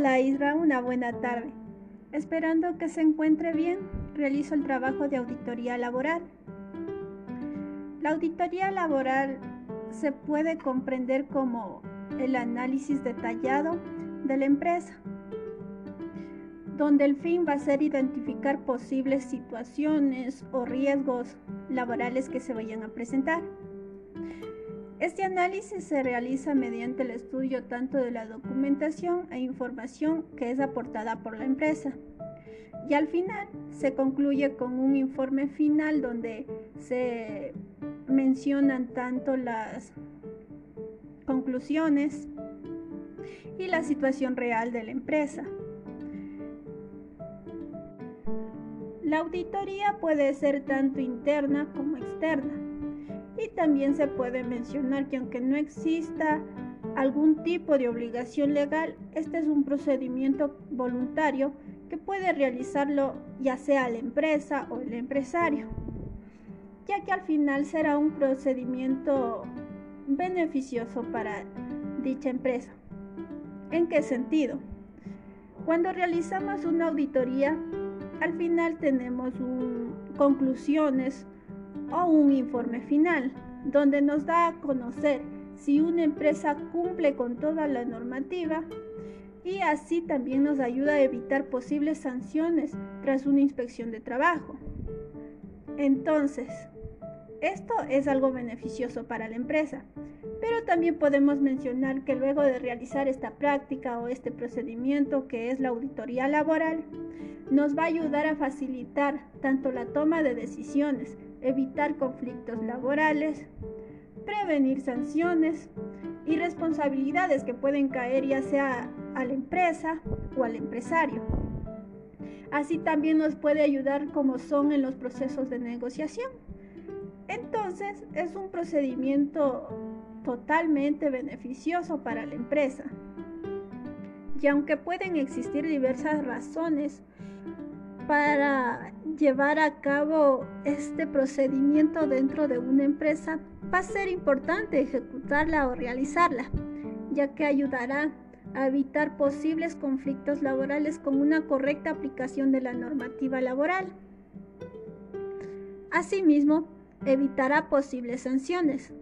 Hola Isra, una buena tarde. Esperando que se encuentre bien, realizo el trabajo de auditoría laboral. La auditoría laboral se puede comprender como el análisis detallado de la empresa, donde el fin va a ser identificar posibles situaciones o riesgos laborales que se vayan a presentar. Este análisis se realiza mediante el estudio tanto de la documentación e información que es aportada por la empresa. Y al final se concluye con un informe final donde se mencionan tanto las conclusiones y la situación real de la empresa. La auditoría puede ser tanto interna como externa. Y también se puede mencionar que aunque no exista algún tipo de obligación legal, este es un procedimiento voluntario que puede realizarlo ya sea la empresa o el empresario, ya que al final será un procedimiento beneficioso para dicha empresa. ¿En qué sentido? Cuando realizamos una auditoría, al final tenemos conclusiones o un informe final, donde nos da a conocer si una empresa cumple con toda la normativa y así también nos ayuda a evitar posibles sanciones tras una inspección de trabajo. Entonces, esto es algo beneficioso para la empresa, pero también podemos mencionar que luego de realizar esta práctica o este procedimiento que es la auditoría laboral, nos va a ayudar a facilitar tanto la toma de decisiones, evitar conflictos laborales, prevenir sanciones y responsabilidades que pueden caer ya sea a la empresa o al empresario. Así también nos puede ayudar como son en los procesos de negociación. Entonces es un procedimiento totalmente beneficioso para la empresa. Y aunque pueden existir diversas razones para llevar a cabo este procedimiento dentro de una empresa, va a ser importante ejecutarla o realizarla, ya que ayudará a evitar posibles conflictos laborales con una correcta aplicación de la normativa laboral. Asimismo, evitará posibles sanciones.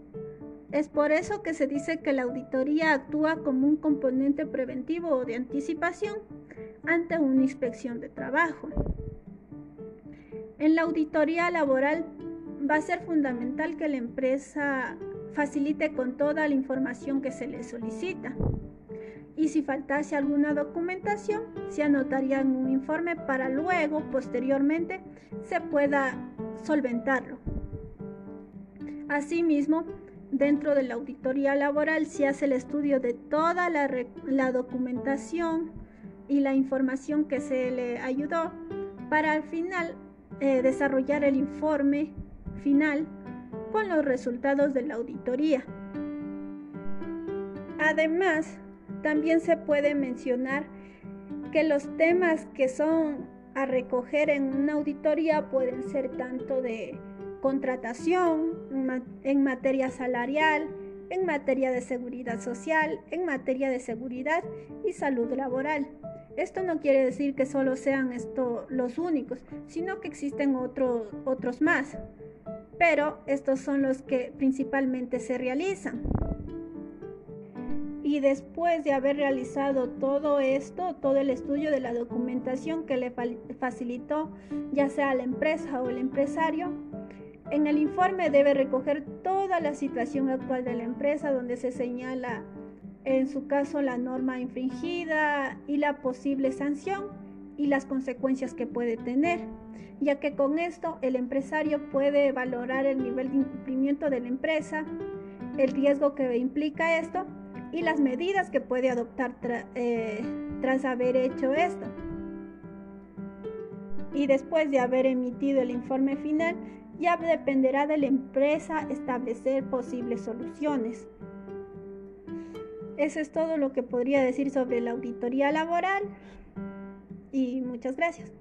Es por eso que se dice que la auditoría actúa como un componente preventivo o de anticipación ante una inspección de trabajo. En la auditoría laboral va a ser fundamental que la empresa facilite con toda la información que se le solicita. Y si faltase alguna documentación, se anotaría en un informe para luego, posteriormente, se pueda solventarlo. Asimismo, dentro de la auditoría laboral se hace el estudio de toda la, documentación y la información que se le ayudó para al final eh, desarrollar el informe final con los resultados de la auditoría. Además, también se puede mencionar que los temas que son a recoger en una auditoría pueden ser tanto de contratación, en materia salarial, en materia de seguridad social, en materia de seguridad y salud laboral. Esto no quiere decir que solo sean estos los únicos, sino que existen otros, otros más. Pero estos son los que principalmente se realizan. Y después de haber realizado todo esto, todo el estudio de la documentación que le facilitó ya sea la empresa o el empresario, en el informe debe recoger toda la situación actual de la empresa donde se señala en su caso la norma infringida y la posible sanción y las consecuencias que puede tener, ya que con esto el empresario puede valorar el nivel de incumplimiento de la empresa, el riesgo que implica esto y las medidas que puede adoptar eh, tras haber hecho esto. Y después de haber emitido el informe final, ya dependerá de la empresa establecer posibles soluciones. Eso es todo lo que podría decir sobre la auditoría laboral y muchas gracias.